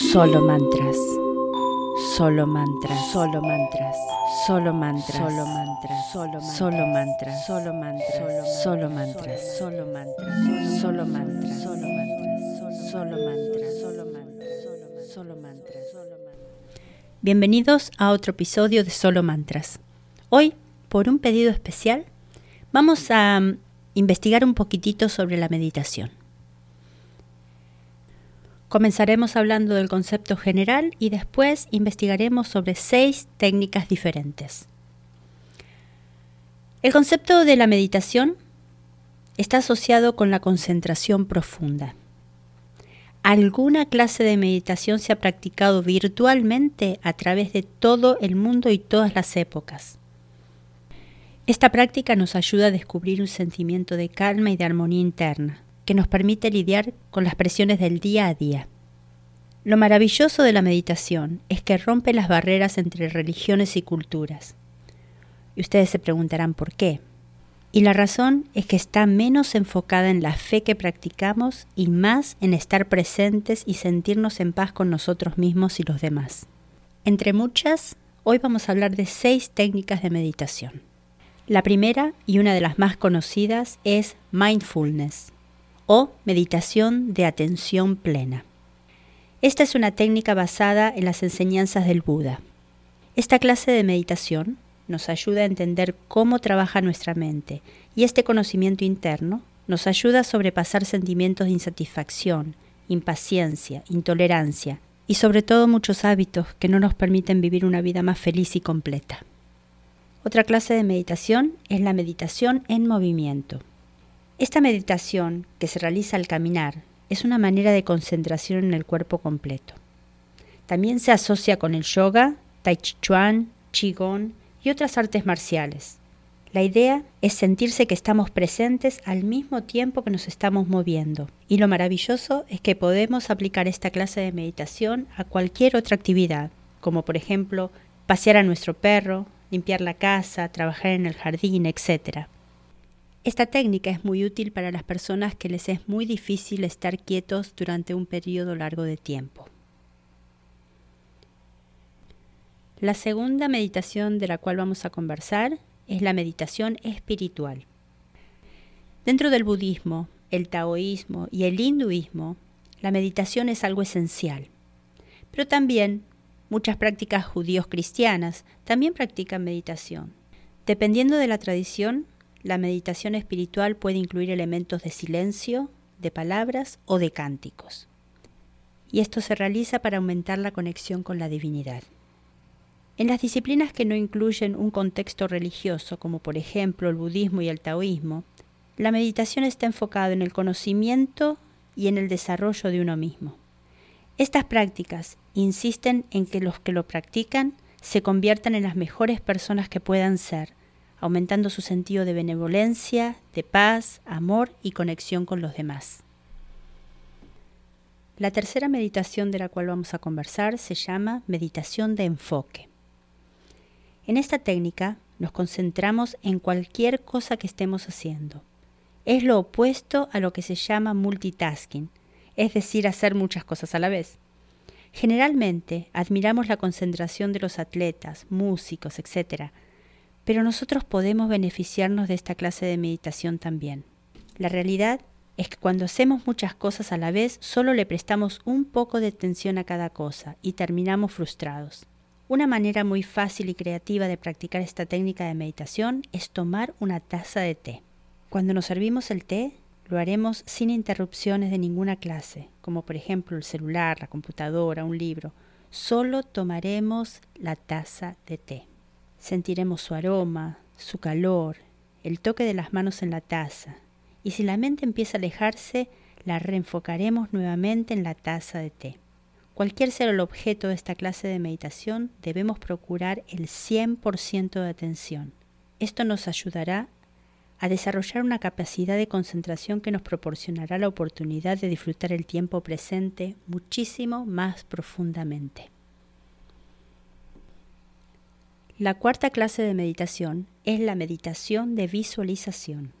Solo mantras. Solo mantras. Solo mantras. Solo mantras. Solo mantras. Solo Solo mantras. Solo mantras. Solo mantras. Solo mantras. Solo mantras. Solo mantras. Solo mantras. Solo mantras. Solo mantras. Bienvenidos a otro episodio de Solo Mantras. Hoy, por un pedido especial, vamos a investigar un poquitito sobre la meditación. Comenzaremos hablando del concepto general y después investigaremos sobre seis técnicas diferentes. El concepto de la meditación está asociado con la concentración profunda. Alguna clase de meditación se ha practicado virtualmente a través de todo el mundo y todas las épocas. Esta práctica nos ayuda a descubrir un sentimiento de calma y de armonía interna, que nos permite lidiar con las presiones del día a día. Lo maravilloso de la meditación es que rompe las barreras entre religiones y culturas. Y ustedes se preguntarán por qué. Y la razón es que está menos enfocada en la fe que practicamos y más en estar presentes y sentirnos en paz con nosotros mismos y los demás. Entre muchas, hoy vamos a hablar de seis técnicas de meditación. La primera y una de las más conocidas es mindfulness o meditación de atención plena. Esta es una técnica basada en las enseñanzas del Buda. Esta clase de meditación nos ayuda a entender cómo trabaja nuestra mente y este conocimiento interno nos ayuda a sobrepasar sentimientos de insatisfacción, impaciencia, intolerancia y sobre todo muchos hábitos que no nos permiten vivir una vida más feliz y completa. Otra clase de meditación es la meditación en movimiento. Esta meditación, que se realiza al caminar, es una manera de concentración en el cuerpo completo. También se asocia con el yoga, tai chi chuan, qigong y otras artes marciales. La idea es sentirse que estamos presentes al mismo tiempo que nos estamos moviendo. Y lo maravilloso es que podemos aplicar esta clase de meditación a cualquier otra actividad, como por ejemplo pasear a nuestro perro, limpiar la casa, trabajar en el jardín, etc. Esta técnica es muy útil para las personas que les es muy difícil estar quietos durante un periodo largo de tiempo. La segunda meditación de la cual vamos a conversar es la meditación espiritual. Dentro del budismo, el taoísmo y el hinduismo, la meditación es algo esencial. Pero también Muchas prácticas judíos cristianas también practican meditación. Dependiendo de la tradición, la meditación espiritual puede incluir elementos de silencio, de palabras o de cánticos. Y esto se realiza para aumentar la conexión con la divinidad. En las disciplinas que no incluyen un contexto religioso, como por ejemplo el budismo y el taoísmo, la meditación está enfocada en el conocimiento y en el desarrollo de uno mismo. Estas prácticas insisten en que los que lo practican se conviertan en las mejores personas que puedan ser, aumentando su sentido de benevolencia, de paz, amor y conexión con los demás. La tercera meditación de la cual vamos a conversar se llama meditación de enfoque. En esta técnica nos concentramos en cualquier cosa que estemos haciendo. Es lo opuesto a lo que se llama multitasking, es decir, hacer muchas cosas a la vez. Generalmente admiramos la concentración de los atletas, músicos, etc., pero nosotros podemos beneficiarnos de esta clase de meditación también. La realidad es que cuando hacemos muchas cosas a la vez, solo le prestamos un poco de atención a cada cosa y terminamos frustrados. Una manera muy fácil y creativa de practicar esta técnica de meditación es tomar una taza de té. Cuando nos servimos el té, lo haremos sin interrupciones de ninguna clase, como por ejemplo el celular, la computadora, un libro. Solo tomaremos la taza de té. Sentiremos su aroma, su calor, el toque de las manos en la taza. Y si la mente empieza a alejarse, la reenfocaremos nuevamente en la taza de té. Cualquier sea el objeto de esta clase de meditación, debemos procurar el 100% de atención. Esto nos ayudará a desarrollar una capacidad de concentración que nos proporcionará la oportunidad de disfrutar el tiempo presente muchísimo más profundamente. La cuarta clase de meditación es la meditación de visualización.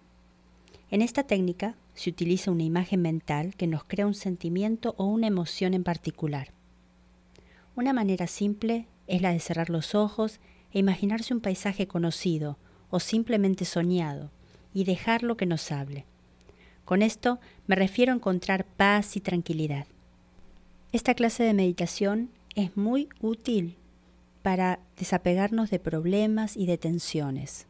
En esta técnica se utiliza una imagen mental que nos crea un sentimiento o una emoción en particular. Una manera simple es la de cerrar los ojos e imaginarse un paisaje conocido o simplemente soñado y dejarlo que nos hable. Con esto me refiero a encontrar paz y tranquilidad. Esta clase de meditación es muy útil para desapegarnos de problemas y de tensiones.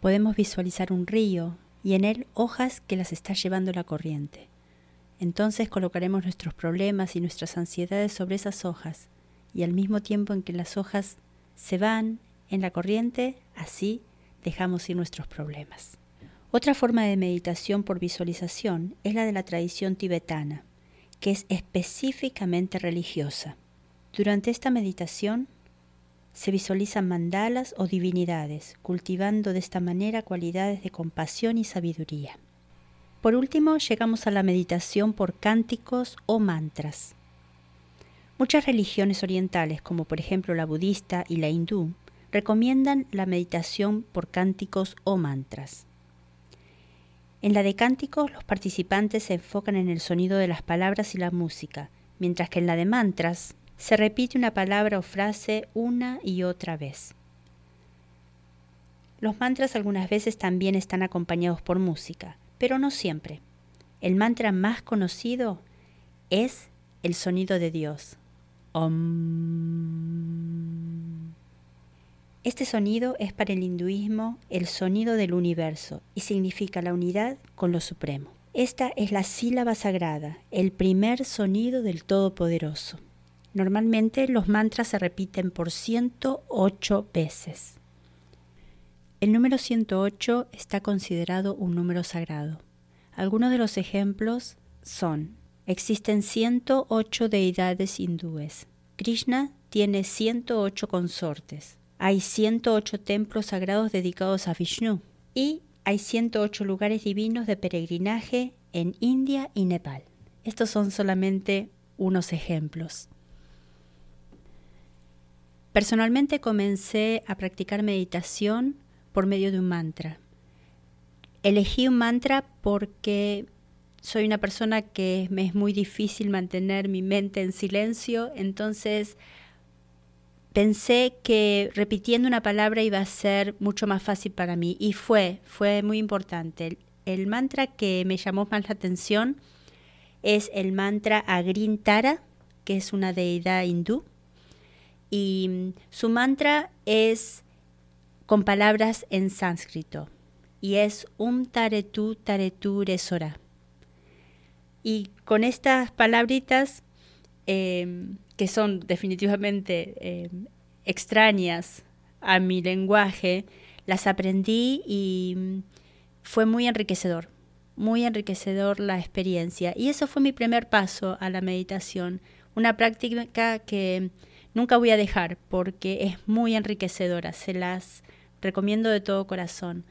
Podemos visualizar un río y en él hojas que las está llevando la corriente. Entonces colocaremos nuestros problemas y nuestras ansiedades sobre esas hojas y al mismo tiempo en que las hojas se van en la corriente, así dejamos ir nuestros problemas. Otra forma de meditación por visualización es la de la tradición tibetana, que es específicamente religiosa. Durante esta meditación se visualizan mandalas o divinidades, cultivando de esta manera cualidades de compasión y sabiduría. Por último, llegamos a la meditación por cánticos o mantras. Muchas religiones orientales, como por ejemplo la budista y la hindú, recomiendan la meditación por cánticos o mantras. En la de cánticos los participantes se enfocan en el sonido de las palabras y la música, mientras que en la de mantras se repite una palabra o frase una y otra vez. Los mantras algunas veces también están acompañados por música, pero no siempre. El mantra más conocido es el sonido de Dios. Om. Este sonido es para el hinduismo el sonido del universo y significa la unidad con lo supremo. Esta es la sílaba sagrada, el primer sonido del Todopoderoso. Normalmente los mantras se repiten por 108 veces. El número 108 está considerado un número sagrado. Algunos de los ejemplos son, existen 108 deidades hindúes. Krishna tiene 108 consortes. Hay 108 templos sagrados dedicados a Vishnu. Y hay 108 lugares divinos de peregrinaje en India y Nepal. Estos son solamente unos ejemplos. Personalmente comencé a practicar meditación por medio de un mantra. Elegí un mantra porque soy una persona que me es muy difícil mantener mi mente en silencio, entonces pensé que repitiendo una palabra iba a ser mucho más fácil para mí y fue, fue muy importante. El, mantra que me llamó más la atención es el mantra Agrintara, que es una deidad hindú y su mantra es con palabras en sánscrito y es um taretu taretu resora. Y con estas palabritas, em, que son definitivamente em, extrañas a mi lenguaje, las aprendí y fue muy enriquecedor, muy enriquecedor la experiencia. Y eso fue mi primer paso a la meditación, una práctica que nunca voy a dejar porque es muy enriquecedora. Se las recomiendo de todo corazón.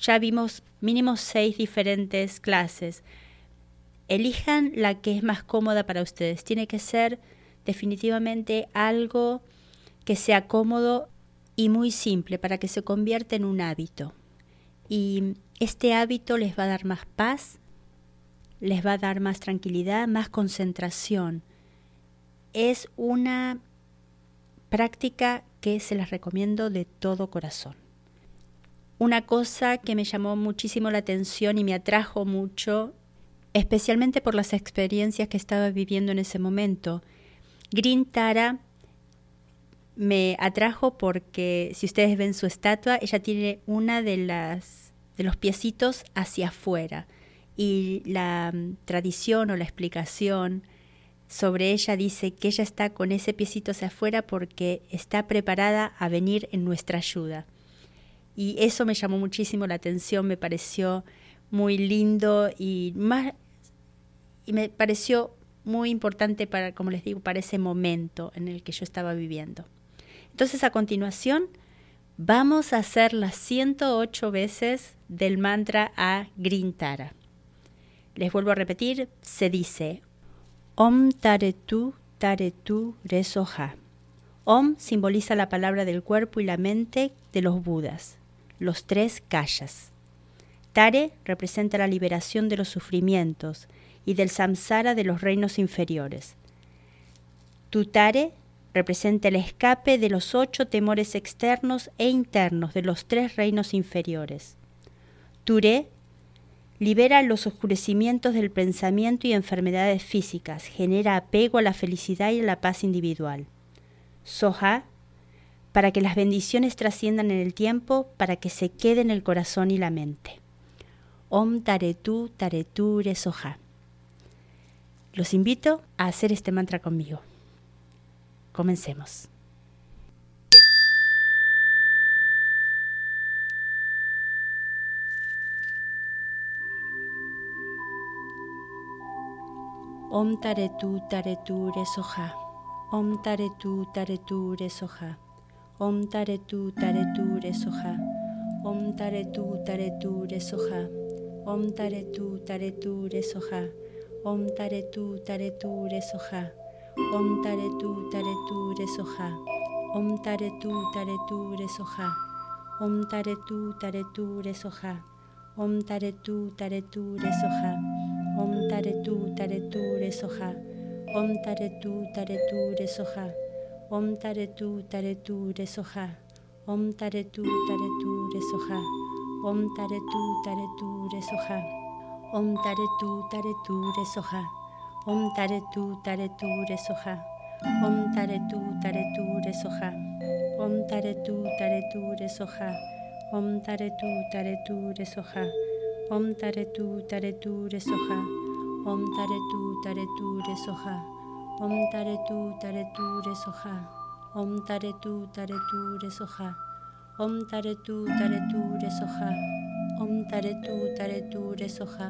ya vimos mínimo seis diferentes clases. Elijan la que es más cómoda para ustedes. Tiene que ser definitivamente algo que sea cómodo y muy simple para que se convierta en un hábito. Y este hábito les va a dar más paz, les va a dar más tranquilidad, más concentración. Es una práctica que se las recomiendo de todo corazón. Una cosa que me llamó muchísimo la atención y me atrajo mucho, especialmente por las experiencias que estaba viviendo en ese momento, Green Tara me atrajo porque si ustedes ven su estatua, ella tiene una de las de los piecitos hacia afuera y la mm, tradición o la explicación sobre ella dice que ella está con ese piecito hacia afuera porque está preparada a venir en nuestra ayuda. Y eso me llamó muchísimo la atención, me pareció muy lindo y más y me pareció muy importante para, como les digo, para ese momento en el que yo estaba viviendo. Entonces, a continuación, vamos a hacer las 108 veces del mantra a Grintara. Les vuelvo a repetir, se dice Om Taretu Taretu Resoha. Om simboliza la palabra del cuerpo y la mente de los Budas, los tres kayas. Tare representa la liberación de los sufrimientos y del samsara de los reinos inferiores. Tutare representa el escape de los ocho temores externos e internos de los tres reinos inferiores. Ture libera los oscurecimientos del pensamiento y enfermedades físicas, genera apego a la felicidad y a la paz individual. Soha, para que las bendiciones trasciendan en el tiempo, para que se quede en el corazón y la mente. Om Taretu Tareture Soha. Los invito a hacer este mantra conmigo. Comencemos. Om Taretu Tareture Soha. Om Taretu Tareture Soha. Om Taretu Tareture Soha. Om Taretu Tareture Soha. Om Taretu Tareture Soha. Om Taretu Tareture Soha. Om Taretu Tareture Soha. Om Taretu Tareture Soha. Om Taretu Tareture Soha. Om Taretu Tareture Soha. Om Taretu Tareture Soha. Om Taretu Tareture Soha. Om Taretu Tareture Soha. Om Taretu Tareture Soha. Om Taretu Tareture Soha. Om Taretu Tareture Soha. Om Taretu Tareture Soha. Om Taretu Tareture Soha. Om Taretu Tareture Soha. Om Taretu Tareture Soha. Om Taretu Tareture Soha. Om Taretu Tareture Soha. Om Taretu Tareture Soha. Om Taretu Tareture Soha. Om Taretu Tareture Soha. Om Taretu Tareture Soha.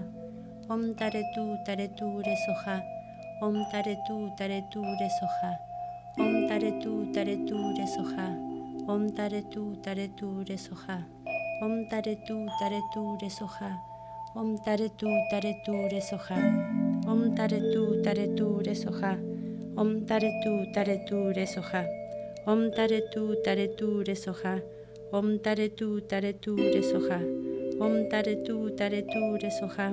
Om Taretu Tareture Soha. Om Taretu Tareture Soha. Om Taretu Tareture Soha. Om Taretu Tareture Soha. Om Taretu Tareture Soha. Om Taretu Tareture Soha. Om Taretu Tareture Soha. Om Taretu Tareture Soha. Om Taretu Tareture Soha. Om Taretu Tareture Soha. Om Taretu Tareture Soha.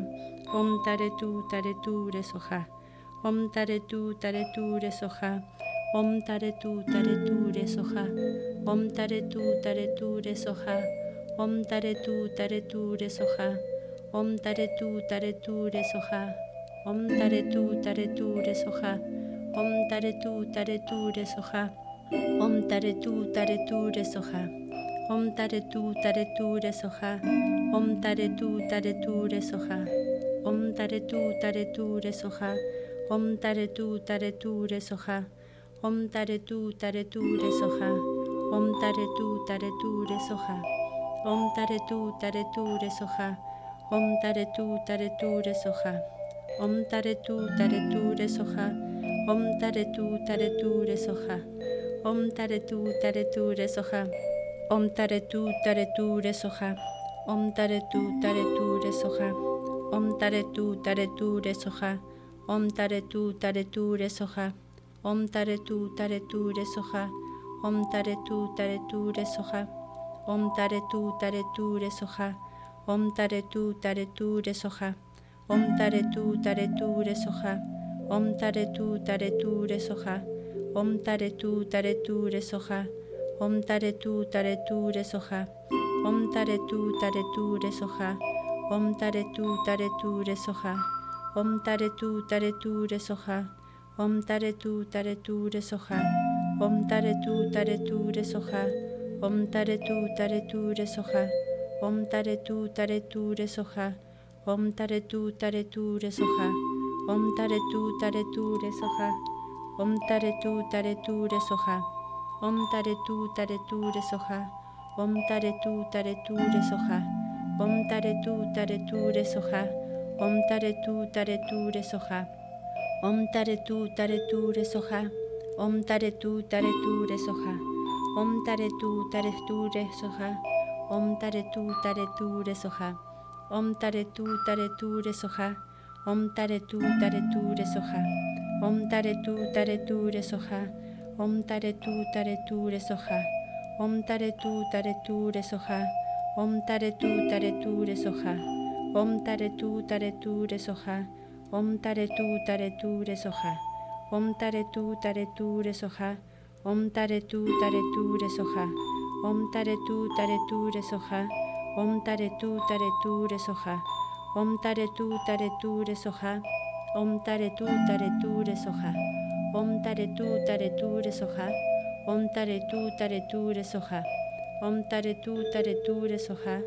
Om Taretu Tareture Soha. Om Taretu Tareture Soha. Om Taretu Tareture Soha. Om Taretu Tareture Soha. Om Taretu Tareture Soha. Om Taretu Tareture Soha. Om Taretu Tareture Soha. Om Taretu Tareture Soha. Om Taretu Tareture Soha. Om Taretu Tareture Soha. Om Taretu Tareture Soha. Om Taretu Tareture Soha. Om Taretu Tareture Soha. Om Taretu Tareture Soha. Om Taretu Tareture Soha. Om Taretu Tareture Soha. Om Taretu Tareture Soha. Om Taretu Tareture Soha. Om Taretu Tareture Soha. Om Taretu Tareture Soha. Om Taretu Tareture Soha. Om Taretu Tareture Soha. Om Taretu Tareture Soha. Om Taretu Tareture Soha. Om Taretu Tareture Soha. Om Taretu Tareture Soha. Om Taretu Tareture Soha. Om Taretu Tareture Soha. Om Taretu Tareture Soha. Om Taretu Tareture Soha. Om Taretu Tareture Soha. Om Taretu Tareture Soha. Om Taretu Tareture Soha. Om Taretu Tareture Soha. Om Taretu Tareture Soha. Om Taretu Tareture Soha. Om Taretu Tareture Soha. Om Taretu Tareture Soha. Om Taretu Tareture Soha. Om Taretu Tareture Soha. Om Taretu Tareture Soha. Om Taretu Tareture Soha. Om Taretu Tareture Soha. Om Taretu Tareture Soha. Om Taretu Tareture Soha. Om Taretu Tareture Soha. Om Taretu Tareture Soha. Om Taretu Tareture Soha. Om Taretu Tareture Soha. Om Taretu Soha. Om Taretu Tareture Soha. Om Taretu Tareture Soha. Om Taretu Tareture Soha. Om Taretu Tareture Soha. Om Taretu Tareture Soha. Om Taretu Tareture Soha. Om Taretu Tareture Soha. Om Taretu Tareture Soha. Om Tare Tu Tare Tu Re Soha. Om Tare Tu Tare Tu Re Soha. Om Tare Tu Tare Tu Re Soha. Om Tare Tu Tare Tu Re Soha. Om Tare Tu Tare Tu Re Soha. Om Tare Tu Tare Tu Re Soha. Om Tare Tu Tare Tu Re Soha. Om Tare Tu Tare Tu Re Soha. Om Tare Tu Tare Tu Re Soha.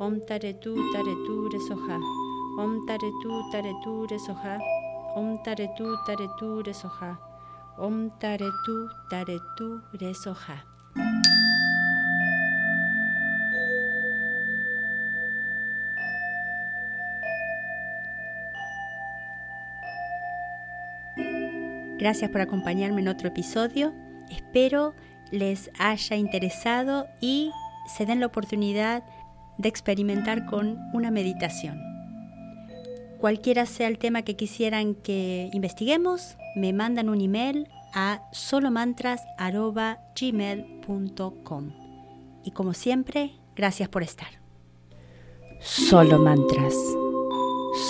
Om Tare Tu Tare Tu Re Soha. Om Tare Tu Tare Tu Re Soha. Om Tare Tu Tare Tu Re Soha. Om Tare Tu Tare Gracias por acompañarme en otro episodio. Espero les haya interesado y se den la oportunidad de experimentar con una meditación. Cualquiera sea el tema que quisieran que investiguemos, me mandan un email a solomantras.gmail.com. Y como siempre, gracias por estar. Solo mantras.